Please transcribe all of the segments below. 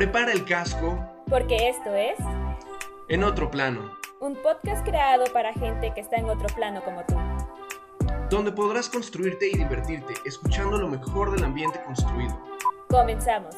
Prepara el casco. Porque esto es... En otro plano. Un podcast creado para gente que está en otro plano como tú. Donde podrás construirte y divertirte escuchando lo mejor del ambiente construido. Comenzamos.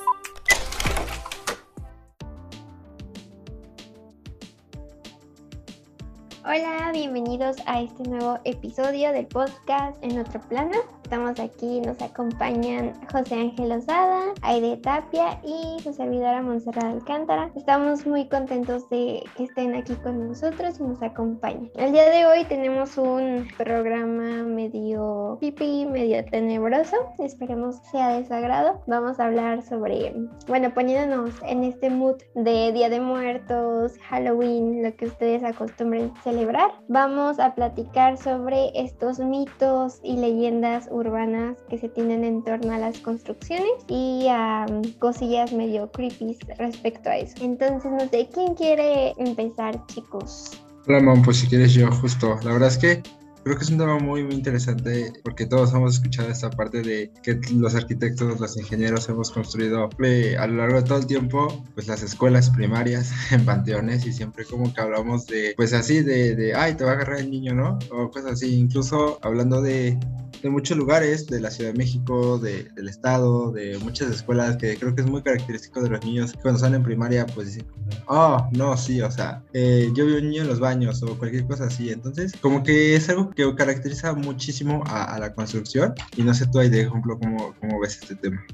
Hola, bienvenidos a este nuevo episodio del podcast En Otro Plano. Estamos aquí, nos acompañan José Ángel Osada, Aide Tapia y su servidora Montserrat Alcántara. Estamos muy contentos de que estén aquí con nosotros y nos acompañen. El día de hoy tenemos un programa medio pipi, medio tenebroso. Esperemos sea de su agrado. Vamos a hablar sobre, bueno, poniéndonos en este mood de Día de Muertos, Halloween, lo que ustedes acostumbren celebrar. Vamos a platicar sobre estos mitos y leyendas urbanas que se tienen en torno a las construcciones y a cosillas medio creepy respecto a eso. Entonces, no sé, ¿quién quiere empezar, chicos? Hola, Mon, pues si quieres yo, justo. La verdad es que Creo que es un tema muy, muy interesante porque todos hemos escuchado esta parte de que los arquitectos, los ingenieros hemos construido eh, a lo largo de todo el tiempo, pues las escuelas primarias en panteones y siempre como que hablamos de, pues así, de, de ay, te va a agarrar el niño, ¿no? O cosas así, incluso hablando de, de muchos lugares, de la Ciudad de México, de, del Estado, de muchas escuelas, que creo que es muy característico de los niños cuando salen en primaria, pues dicen, oh, no, sí, o sea, eh, yo vi un niño en los baños o cualquier cosa así. Entonces, como que es algo que caracteriza muchísimo a, la construcción y no sé tú ahí de ejemplo cómo, cómo ves este tema.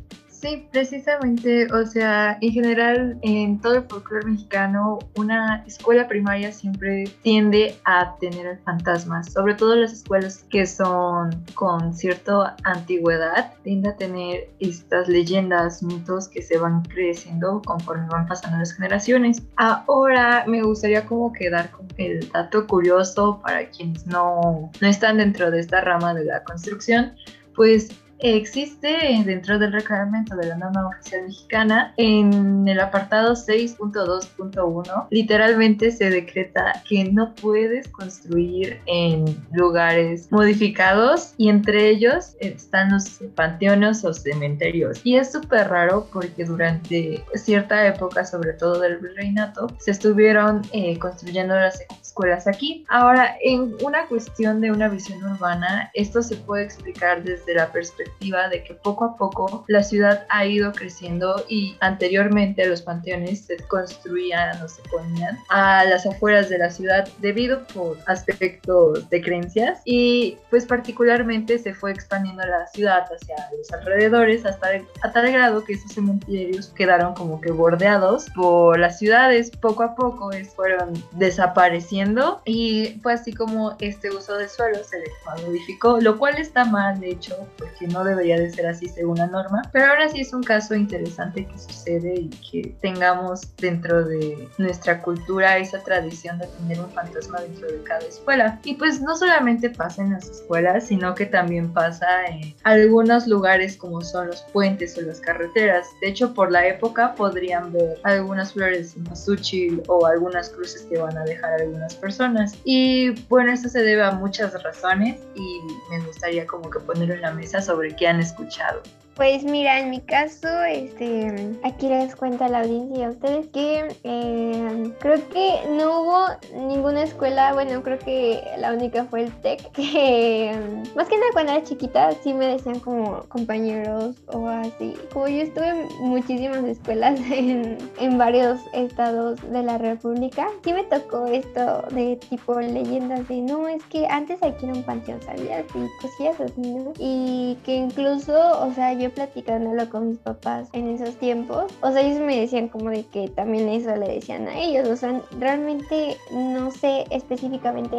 Sí, precisamente, o sea, en general en todo el folclore mexicano, una escuela primaria siempre tiende a tener fantasmas, sobre todo las escuelas que son con cierta antigüedad, tiende a tener estas leyendas, mitos que se van creciendo conforme van pasando las generaciones. Ahora me gustaría como quedar con el dato curioso para quienes no, no están dentro de esta rama de la construcción, pues existe dentro del reglamento de la norma oficial mexicana en el apartado 6.2.1 literalmente se decreta que no puedes construir en lugares modificados y entre ellos están los panteones o cementerios. Y es súper raro porque durante cierta época sobre todo del reinato se estuvieron eh, construyendo las escuelas aquí. Ahora en una cuestión de una visión urbana esto se puede explicar desde la perspectiva de que poco a poco la ciudad ha ido creciendo y anteriormente los panteones se construían o se ponían a las afueras de la ciudad debido por aspectos de creencias y pues particularmente se fue expandiendo la ciudad hacia los alrededores hasta a tal grado que esos cementerios quedaron como que bordeados por las ciudades. Poco a poco fueron desapareciendo y fue así como este uso de suelo se modificó lo cual está mal de hecho porque no debería de ser así según la norma, pero ahora sí es un caso interesante que sucede y que tengamos dentro de nuestra cultura esa tradición de tener un fantasma dentro de cada escuela. Y pues no solamente pasa en las escuelas, sino que también pasa en algunos lugares como son los puentes o las carreteras. De hecho, por la época podrían ver algunas flores de cempasúchil o algunas cruces que van a dejar algunas personas. Y bueno, esto se debe a muchas razones y me gustaría como que ponerlo en la mesa sobre que han escuchado. Pues mira, en mi caso, este, aquí les cuento a la audiencia a ustedes que eh, creo que no hubo ninguna escuela, bueno, creo que la única fue el TEC, que más que nada cuando era chiquita sí me decían como compañeros o así. Como yo estuve en muchísimas escuelas en, en varios estados de la República, sí me tocó esto de tipo leyendas de no, es que antes aquí era un panteón, ¿sabías? Y cosillas así, ¿no? Y que incluso, o sea, yo platicándolo con mis papás en esos tiempos, o sea, ellos me decían como de que también eso le decían a ellos, o sea, realmente no sé específicamente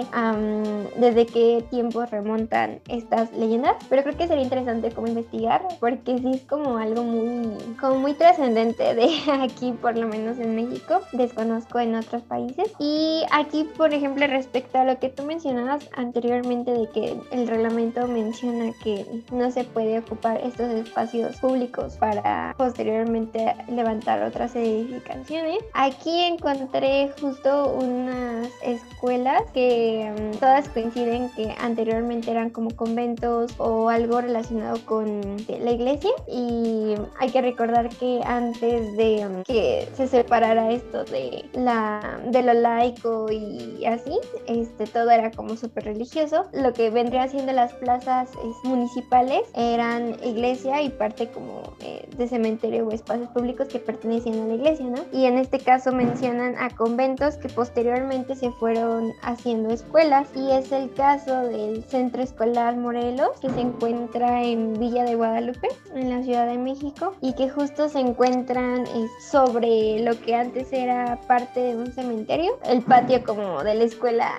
desde qué tiempo remontan estas leyendas, pero creo que sería interesante como investigar, porque sí es como algo muy, como muy trascendente de aquí, por lo menos en México, desconozco en otros países, y aquí, por ejemplo, respecto a lo que tú mencionabas anteriormente de que el reglamento menciona que no se puede ocupar estos espacios espacios públicos para posteriormente levantar otras edificaciones. Aquí encontré justo unas escuelas que mm, todas coinciden que anteriormente eran como conventos o algo relacionado con la iglesia y hay que recordar que antes de mm, que se separara esto de la de lo laico y así, este todo era como súper religioso. Lo que vendría siendo las plazas municipales eran iglesia y parte como eh, de cementerio o espacios públicos que pertenecían a la iglesia, ¿no? Y en este caso mencionan a conventos que posteriormente se fueron haciendo escuelas y es el caso del Centro Escolar Morelos que se encuentra en Villa de Guadalupe, en la Ciudad de México y que justo se encuentran eh, sobre lo que antes era parte de un cementerio. El patio como de la escuela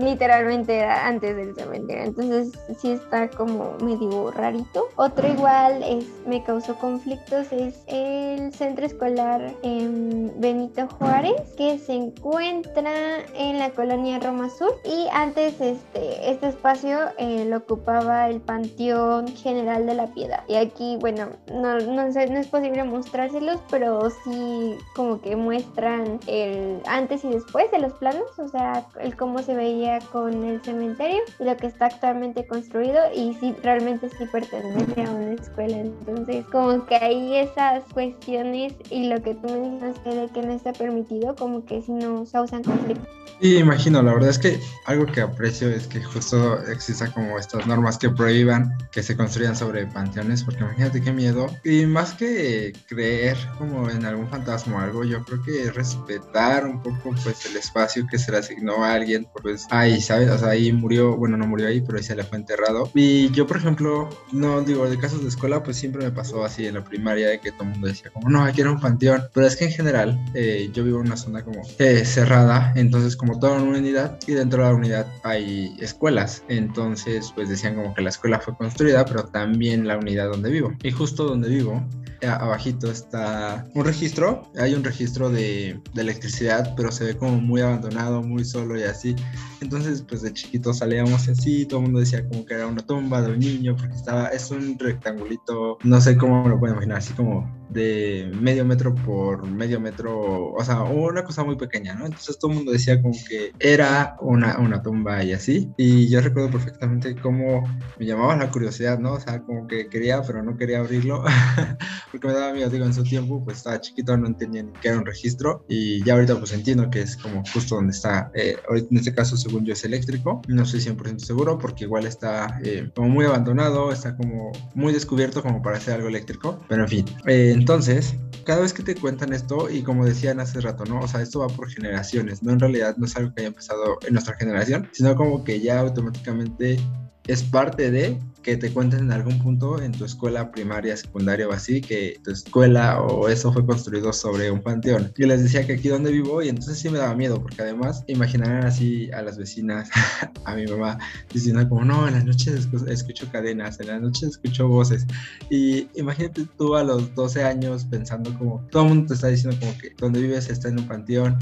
literalmente era antes del cementerio, entonces sí está como medio rarito. Otro igual es, me causó conflictos es el centro escolar en Benito Juárez que se encuentra en la colonia Roma Sur. Y antes este, este espacio eh, lo ocupaba el Panteón General de la Piedad. Y aquí bueno no, no, sé, no es posible mostrárselos pero sí como que muestran el antes y después de los planos o sea el cómo se veía con el cementerio y lo que está actualmente construido. Y si realmente sí pertenece a una escuela entonces como que ahí esas cuestiones y lo que tú mencionaste de que no está permitido como que si no causan conflicto Sí, imagino, la verdad es que algo que aprecio es que justo exista como estas normas que prohíban que se construyan sobre panteones, porque imagínate qué miedo. Y más que creer como en algún fantasma o algo, yo creo que respetar un poco pues el espacio que se le asignó a alguien, pues ahí, ¿sabes? O sea, ahí murió, bueno, no murió ahí, pero se le fue enterrado. Y yo, por ejemplo, no digo, de casos de escuela, pues siempre me pasó así en la primaria, de que todo el mundo decía como, no, aquí era un panteón. Pero es que en general, eh, yo vivo en una zona como eh, cerrada, entonces como toda una unidad y dentro de la unidad hay escuelas. Entonces, pues decían como que la escuela fue construida, pero también la unidad donde vivo. Y justo donde vivo, abajito está un registro, hay un registro de, de, electricidad, pero se ve como muy abandonado, muy solo y así. Entonces, pues de chiquitos salíamos así, todo el mundo decía como que era una tumba de un niño, porque estaba, es un rectangulito, no sé cómo me lo puedo imaginar, así como de medio metro por medio metro, o sea, una cosa muy pequeña, ¿no? Entonces todo el mundo decía como que era una, una tumba y así. Y yo recuerdo perfectamente cómo me llamaba la curiosidad, ¿no? O sea, como que quería, pero no quería abrirlo, porque me daba miedo, digo, en su tiempo, pues estaba chiquito, no entendía ni qué era un registro. Y ya ahorita pues entiendo que es como justo donde está, eh, ahorita en este caso según yo es eléctrico, no estoy 100% seguro porque igual está eh, como muy abandonado, está como muy descubierto como para hacer algo eléctrico, pero en fin. Eh, entonces, cada vez que te cuentan esto, y como decían hace rato, ¿no? O sea, esto va por generaciones, ¿no? En realidad no es algo que haya empezado en nuestra generación, sino como que ya automáticamente es parte de que te cuenten en algún punto en tu escuela primaria, secundaria o así, que tu escuela o eso fue construido sobre un panteón. Yo les decía que aquí donde vivo y entonces sí me daba miedo porque además imaginarán así a las vecinas, a mi mamá, diciendo como, no, en las noches escucho cadenas, en las noches escucho voces. Y imagínate tú a los 12 años pensando como, todo el mundo te está diciendo como que donde vives está en un panteón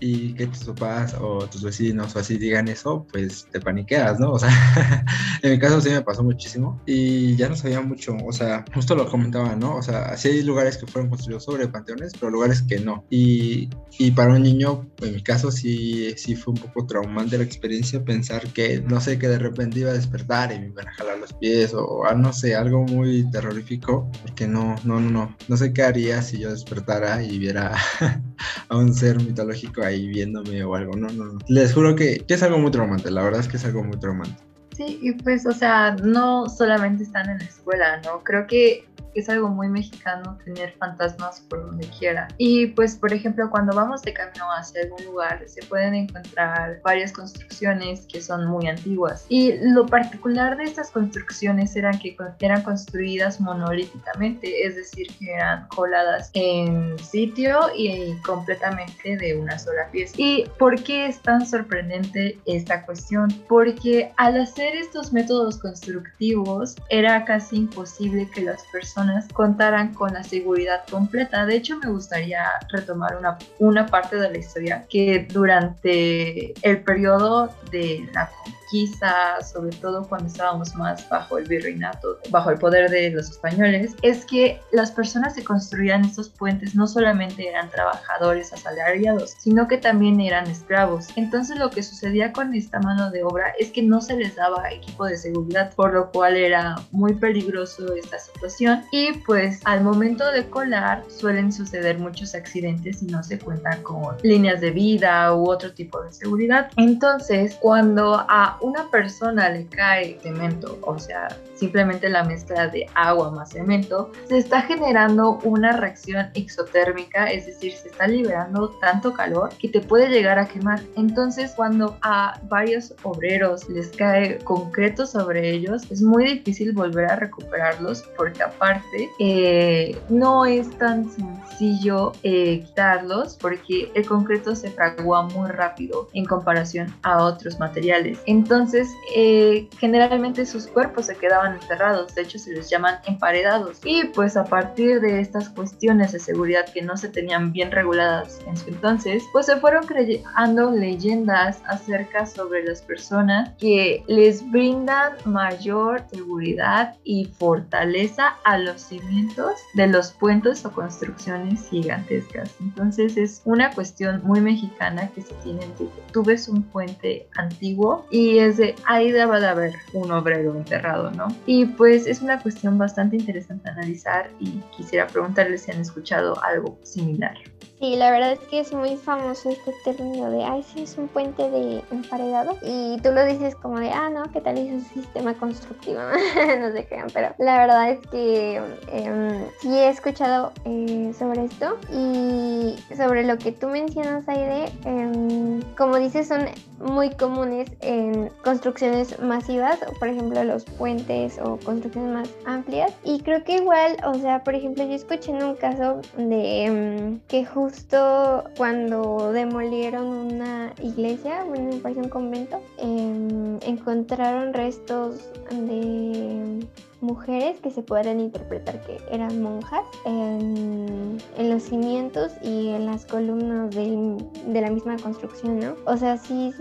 y que tus papás o tus vecinos o así digan eso, pues te paniqueas, ¿no? O sea, en mi caso sí me pasó muchísimo y ya no sabía mucho, o sea, justo lo comentaba, ¿no? O sea, sí hay lugares que fueron construidos sobre panteones, pero lugares que no. Y, y para un niño, en mi caso sí, sí fue un poco traumante la experiencia pensar que, no sé, que de repente iba a despertar y me iban a jalar los pies o, no sé, algo muy terrorífico, porque no, no, no, no, no sé qué haría si yo despertara y viera a un ser mitológico ahí viéndome o algo. No, no, no. Les juro que, es algo muy traumante. La verdad es que es algo muy traumante. Sí, y pues, o sea, no solamente están en la escuela, ¿no? Creo que es algo muy mexicano tener fantasmas por donde quiera. Y pues, por ejemplo, cuando vamos de camino hacia algún lugar, se pueden encontrar varias construcciones que son muy antiguas. Y lo particular de estas construcciones era que eran construidas monolíticamente, es decir, que eran coladas en sitio y completamente de una sola pieza. ¿Y por qué es tan sorprendente esta cuestión? Porque al hacer estos métodos constructivos era casi imposible que las personas contaran con la seguridad completa. De hecho, me gustaría retomar una, una parte de la historia que durante el periodo de la quizá sobre todo cuando estábamos más bajo el virreinato, bajo el poder de los españoles, es que las personas que construían estos puentes no solamente eran trabajadores asalariados, sino que también eran esclavos. Entonces lo que sucedía con esta mano de obra es que no se les daba equipo de seguridad, por lo cual era muy peligroso esta situación y pues al momento de colar suelen suceder muchos accidentes y no se cuentan con líneas de vida u otro tipo de seguridad. Entonces, cuando a una persona le cae cemento, o sea, simplemente la mezcla de agua más cemento, se está generando una reacción exotérmica, es decir, se está liberando tanto calor que te puede llegar a quemar. Entonces, cuando a varios obreros les cae concreto sobre ellos, es muy difícil volver a recuperarlos porque aparte eh, no es tan sencillo eh, quitarlos porque el concreto se fragua muy rápido en comparación a otros materiales. Eh, generalmente sus cuerpos se quedaban enterrados, de hecho se les llaman emparedados. Y pues a partir de estas cuestiones de seguridad que no se tenían bien reguladas en su entonces, pues se fueron creando leyendas acerca sobre las personas que les brindan mayor seguridad y fortaleza a los cimientos de los puentes o construcciones gigantescas. Entonces es una cuestión muy mexicana que se tiene de tú ves un puente antiguo y es de ahí debe de haber un obrero enterrado, ¿no? Y pues es una cuestión bastante interesante analizar y quisiera preguntarles si han escuchado algo similar. Sí, la verdad es que es muy famoso este término de, ay, sí, es un puente de emparedado. Y tú lo dices como de, ah, no, ¿qué tal es un sistema constructivo? no sé qué, pero la verdad es que em, sí he escuchado eh, sobre esto. Y sobre lo que tú mencionas, Aide, eh, como dices, son muy comunes construcciones masivas, por ejemplo, los puentes o construcciones más amplias. Y creo que igual, o sea, por ejemplo, yo escuché en un caso de em, que justo cuando demolieron una iglesia, bueno, me parece un convento, em, encontraron restos de mujeres que se pueden interpretar que eran monjas en, los cimientos y en las columnas de la misma construcción, ¿no? O sea, sí,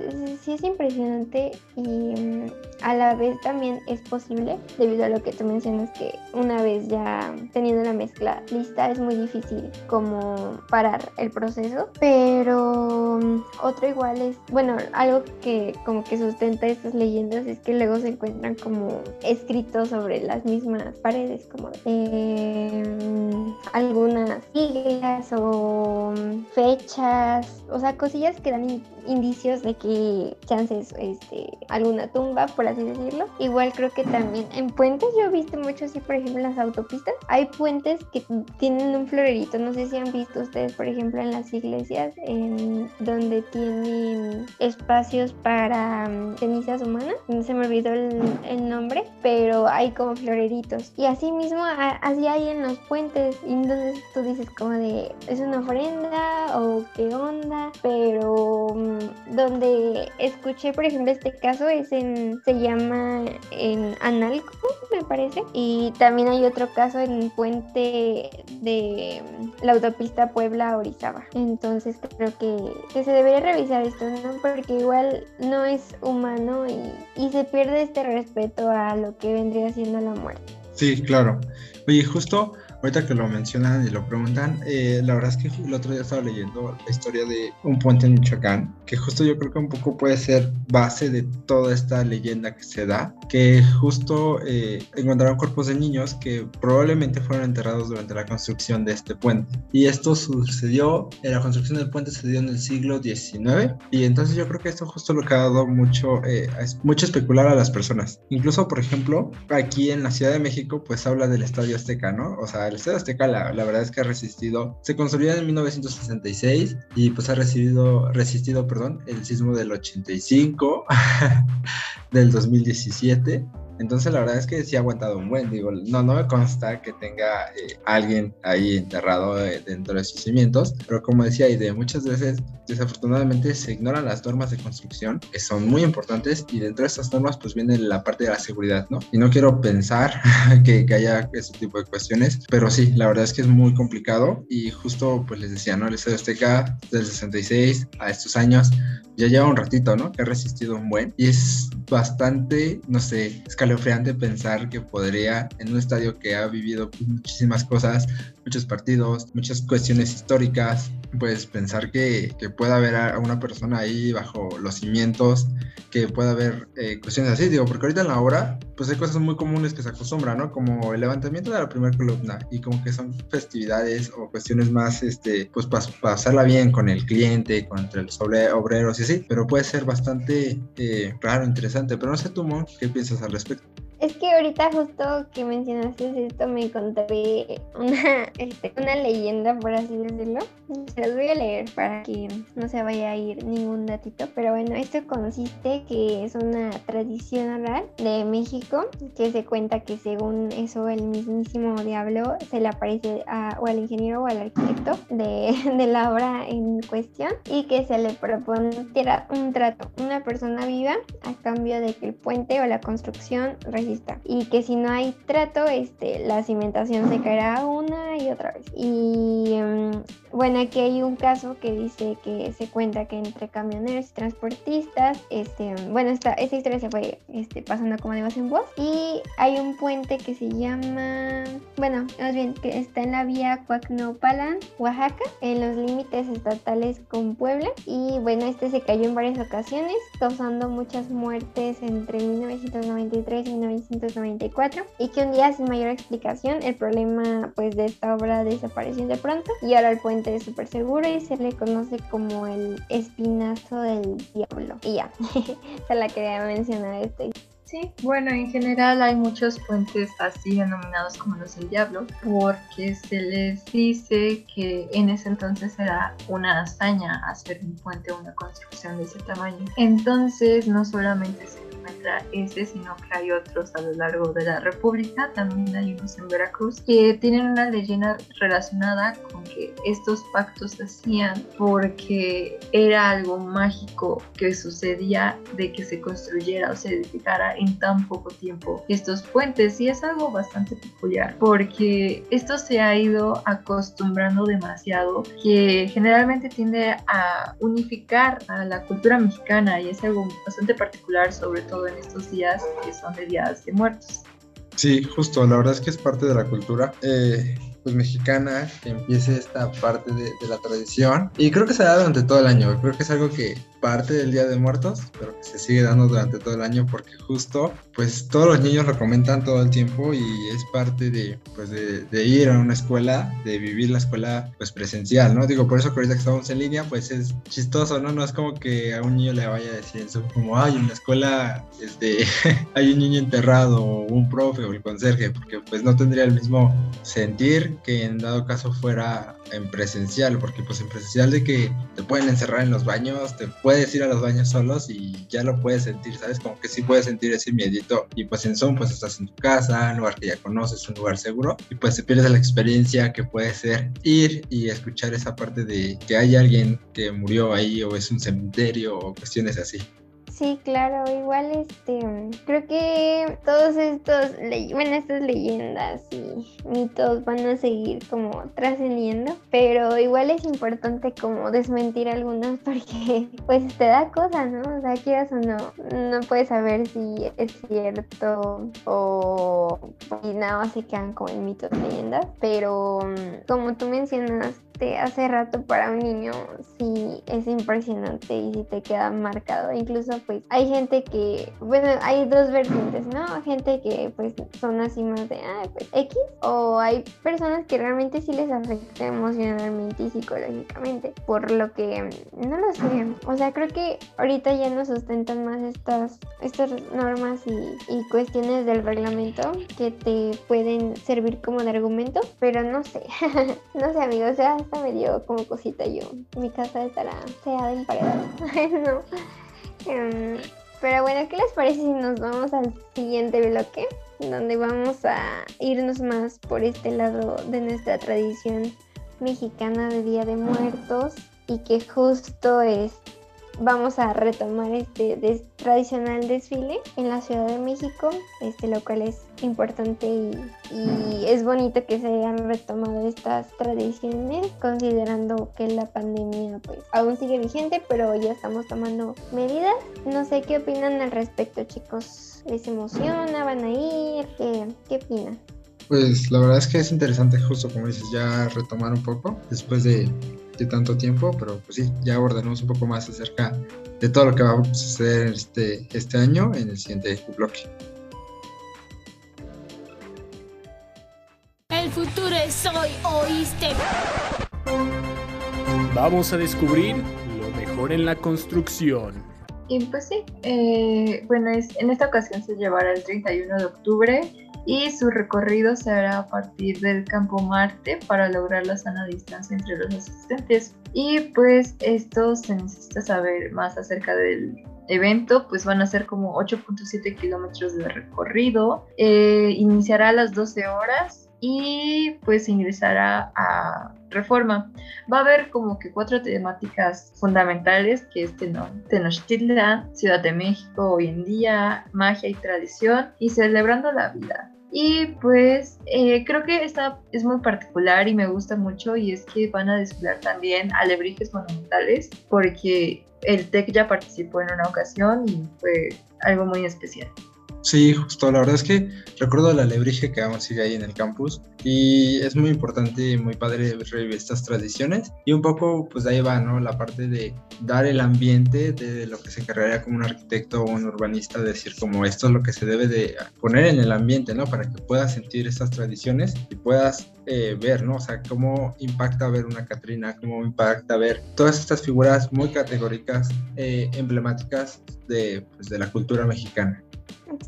sí es impresionante y mm, a la vez también es posible, debido a lo que tú mencionas, que una vez ya teniendo la mezcla lista es muy difícil como parar el proceso, pero mm, otro igual es, bueno, algo que como que sustenta estas leyendas es que luego se encuentran como escritos sobre la las mismas paredes, como em, algunas siglas o fechas, o sea, cosillas que dan indicios de que chances este, alguna tumba, por así decirlo. Igual creo que también en puentes yo he visto mucho así, por ejemplo, en las autopistas. Hay puentes que tienen un florerito, no sé si han visto ustedes, por ejemplo, en las iglesias, en donde tienen espacios para um, cenizas humanas. Se me olvidó el, el nombre, pero hay como floreritos. Y así mismo, así hay en los puentes. Y entonces tú dices como de, ¿es una ofrenda o qué onda? Pero mm, donde escuché, por ejemplo, este caso es en, se llama en Analco, me parece. Y también hay otro caso en puente de la autopista Puebla-Orizaba. Entonces creo que, que, se debería revisar esto, ¿no? Porque igual no es humano y, y se pierde este respeto a lo que vendría siendo la Sí, claro. Oye, justo ahorita que lo mencionan y lo preguntan, eh, la verdad es que el otro día estaba leyendo la historia de un puente en Michoacán, que justo yo creo que un poco puede ser base de toda esta leyenda que se da, que justo eh, encontraron cuerpos de niños que probablemente fueron enterrados durante la construcción de este puente. Y esto sucedió, la construcción del puente sucedió en el siglo XIX, y entonces yo creo que esto justo lo que ha dado mucho, eh, mucho especular a las personas. Incluso, por ejemplo, aquí en la Ciudad de México, pues habla del Estadio Azteca, ¿no? O sea, el Estadio Azteca la, verdad es que ha resistido, se construyó en 1966 y pues ha resistido, resistido perdón, el sismo del 85, del 2017. Entonces la verdad es que sí ha aguantado un buen, digo, no, no me consta que tenga eh, alguien ahí enterrado eh, dentro de sus cimientos, pero como decía, y de muchas veces desafortunadamente se ignoran las normas de construcción, que son muy importantes, y dentro de estas normas pues viene la parte de la seguridad, ¿no? Y no quiero pensar que, que haya ese tipo de cuestiones, pero sí, la verdad es que es muy complicado y justo pues les decía, ¿no? El Estadio Azteca del 66 a estos años ya lleva un ratito, ¿no? Que ha resistido un buen. Y es bastante, no sé, escalofriante pensar que podría, en un estadio que ha vivido muchísimas cosas, muchos partidos, muchas cuestiones históricas, pues pensar que, que pueda haber a una persona ahí bajo los cimientos, que pueda haber eh, cuestiones así, digo, porque ahorita en la hora, pues hay cosas muy comunes que se acostumbran, ¿no? Como el levantamiento de la primera columna y como que son festividades o cuestiones más, este, pues para pasarla bien con el cliente, con los obreros y así, pero puede ser bastante eh, raro, interesante, pero no sé tú, Mon, ¿qué piensas al respecto? Es que ahorita justo que mencionaste esto me encontré una, este, una leyenda, por así decirlo. Se las voy a leer para que no se vaya a ir ningún datito. Pero bueno, esto consiste que es una tradición oral de México que se cuenta que según eso el mismísimo diablo se le aparece a, o al ingeniero o al arquitecto de, de la obra en cuestión y que se le propone un trato, una persona viva a cambio de que el puente o la construcción y que si no hay trato, este, la cimentación se caerá una y otra vez. Y em, bueno, aquí hay un caso que dice que se cuenta que entre camioneros y transportistas, este, bueno, esta, esta historia se fue este, pasando como de voz en voz. Y hay un puente que se llama, bueno, más bien que está en la vía Cuacnopalan, Oaxaca, en los límites estatales con Puebla. Y bueno, este se cayó en varias ocasiones, causando muchas muertes entre 1993 y 1994 y que un día sin mayor explicación el problema pues de esta obra desapareció de pronto. Y ahora el puente es súper seguro y se le conoce como el espinazo del diablo y ya, se la quería mencionar este Sí, bueno, en general hay muchos puentes así denominados como los del diablo, porque se les dice que en ese entonces era una hazaña hacer un puente o una construcción de ese tamaño. Entonces, no solamente se encuentra ese, sino que hay otros a lo largo de la República. También hay unos en Veracruz que tienen una leyenda relacionada con que estos pactos se hacían porque era algo mágico que sucedía de que se construyera o se edificara en tan poco tiempo estos puentes. Y es algo bastante peculiar porque esto se ha ido acostumbrando demasiado que generalmente tiende a unificar a la cultura mexicana y es algo bastante particular sobre todo en estos días que son de días de muertos. Sí, justo, la verdad es que es parte de la cultura. Eh, pues mexicana que empiece esta parte de, de, la tradición y creo que se da durante todo el año creo que es algo que parte del Día de Muertos, pero que se sigue dando durante todo el año porque justo, pues todos los niños lo comentan todo el tiempo y es parte de, pues de, ir a una escuela, de vivir la escuela pues presencial, ¿no? Digo, por eso que ahorita que estamos en línea, pues es chistoso, ¿no? No es como que a un niño le vaya a decir eso, como, ay, en la escuela este, hay un niño enterrado o un profe o el conserje, porque pues no tendría el mismo sentir que en dado caso fuera en presencial, porque pues en presencial de que te pueden encerrar en los baños, te puedes ir a los baños solos y ya lo puedes sentir, ¿sabes? Como que sí puedes sentir ese miedito. Y pues en Zoom, pues estás en tu casa, un lugar que ya conoces, un lugar seguro. Y pues te pierdes la experiencia que puede ser ir y escuchar esa parte de que hay alguien que murió ahí o es un cementerio o cuestiones así. Sí, claro, igual este, creo que todos estos, bueno, estas leyendas y mitos van a seguir como trascendiendo, pero igual es importante como desmentir algunos porque pues te da cosa, ¿no? O sea, quieras o no, no puedes saber si es cierto o y nada se quedan como en mitos, leyendas, pero como tú mencionas, hace rato para un niño sí es impresionante y sí te queda marcado. Incluso pues hay gente que, bueno, hay dos vertientes, ¿no? Gente que pues son así más de, ah, pues X, o hay personas que realmente sí les afecta emocionalmente y psicológicamente, por lo que no lo sé. O sea, creo que ahorita ya nos sustentan más estas, estas normas y, y cuestiones del reglamento que te pueden servir como de argumento, pero no sé, no sé amigos, o sea, me dio como cosita yo. Mi casa estará sea de emparedado. Em, pero bueno, ¿qué les parece si nos vamos al siguiente bloque? Donde vamos a irnos más por este lado de nuestra tradición mexicana de Día de Muertos y que justo es vamos a retomar este tradicional desfile en la Ciudad de México, este, lo cual es importante y, y, es bonito que se hayan retomado estas tradiciones, considerando que la pandemia pues aún sigue vigente, pero ya estamos tomando medidas. No sé qué opinan al respecto, chicos. ¿Les emociona? ¿Van a ir? ¿Qué, qué opinan? Pues la verdad es que es interesante, justo como dices, ya retomar un poco después de de tanto tiempo, pero pues sí, ya abordaremos un poco más acerca de todo lo que va a suceder este, este año en el siguiente bloque. El futuro es hoy, ¿oíste? Vamos a descubrir lo mejor en la construcción. Y pues sí, eh, bueno, es, en esta ocasión se llevará el 31 de octubre y su recorrido se hará a partir del campo Marte para lograr la sana distancia entre los asistentes. Y pues esto se necesita saber más acerca del evento, pues van a ser como 8.7 kilómetros de recorrido. Eh, iniciará a las 12 horas y pues ingresará a Reforma. Va a haber como que cuatro temáticas fundamentales, que es Tenochtitlan, Ciudad de México hoy en día, magia y tradición, y celebrando la vida. Y pues eh, creo que esta es muy particular y me gusta mucho y es que van a desfilar también alebrijes monumentales porque el TEC ya participó en una ocasión y fue algo muy especial. Sí, justo, la verdad es que recuerdo la alebrije que aún sigue ahí en el campus y es muy importante y muy padre revivir estas tradiciones y un poco pues ahí va, ¿no? La parte de dar el ambiente de lo que se encargaría como un arquitecto o un urbanista, decir como esto es lo que se debe de poner en el ambiente, ¿no? Para que puedas sentir estas tradiciones y puedas eh, ver, ¿no? O sea, cómo impacta ver una Catrina, cómo impacta ver todas estas figuras muy categóricas, eh, emblemáticas de, pues, de la cultura mexicana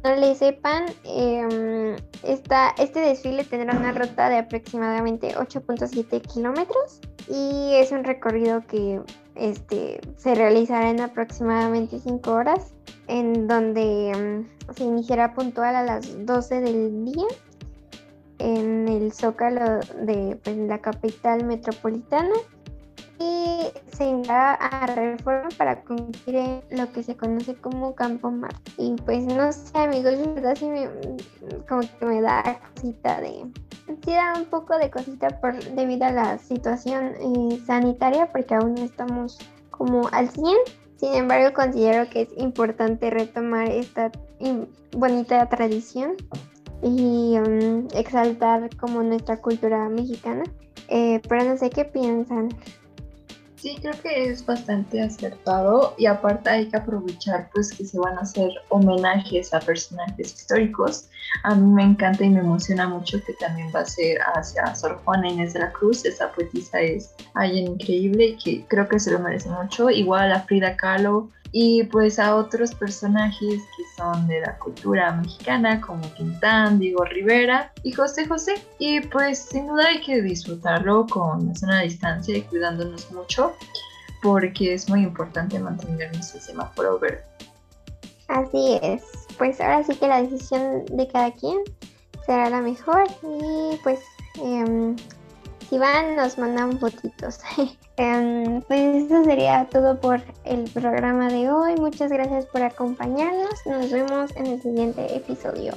le sepan, eh, este desfile tendrá una ruta de aproximadamente 8.7 kilómetros y es un recorrido que este, se realizará en aproximadamente 5 horas, en donde em, se iniciará puntual a las 12 del día en el zócalo de pues, la capital metropolitana y se irá a reforma para cumplir lo que se conoce como Campo Marte. Y pues no sé amigos, la verdad sí me, como que me da cosita de... Sí da un poco de cosita por, debido a la situación eh, sanitaria porque aún no estamos como al 100. Sin embargo, considero que es importante retomar esta bonita tradición y um, exaltar como nuestra cultura mexicana. Eh, pero no sé qué piensan. Sí, creo que es bastante acertado y aparte hay que aprovechar pues que se van a hacer homenajes a personajes históricos. A mí me encanta y me emociona mucho que también va a ser hacia Sor Juana Inés de la Cruz. Esa poetisa es alguien increíble y que creo que se lo merece mucho. Igual a Frida Kahlo, y pues a otros personajes que son de la cultura mexicana como Quintán, Diego Rivera y José José. Y pues sin duda hay que disfrutarlo con una distancia y cuidándonos mucho porque es muy importante mantener nuestro semáforo verde. Así es, pues ahora sí que la decisión de cada quien será la mejor y pues eh, si van nos mandan fotitos. Em, pues eso sería todo por el programa de hoy. Muchas gracias por acompañarnos. Nos vemos en el siguiente episodio.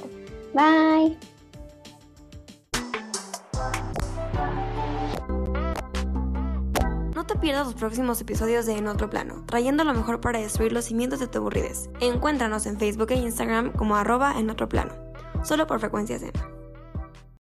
Bye. No te pierdas los próximos episodios de En Otro Plano, trayendo lo mejor para destruir los cimientos de tu aburridez. Encuéntranos en Facebook e Instagram como arroba en otro plano, solo por frecuencia Zen.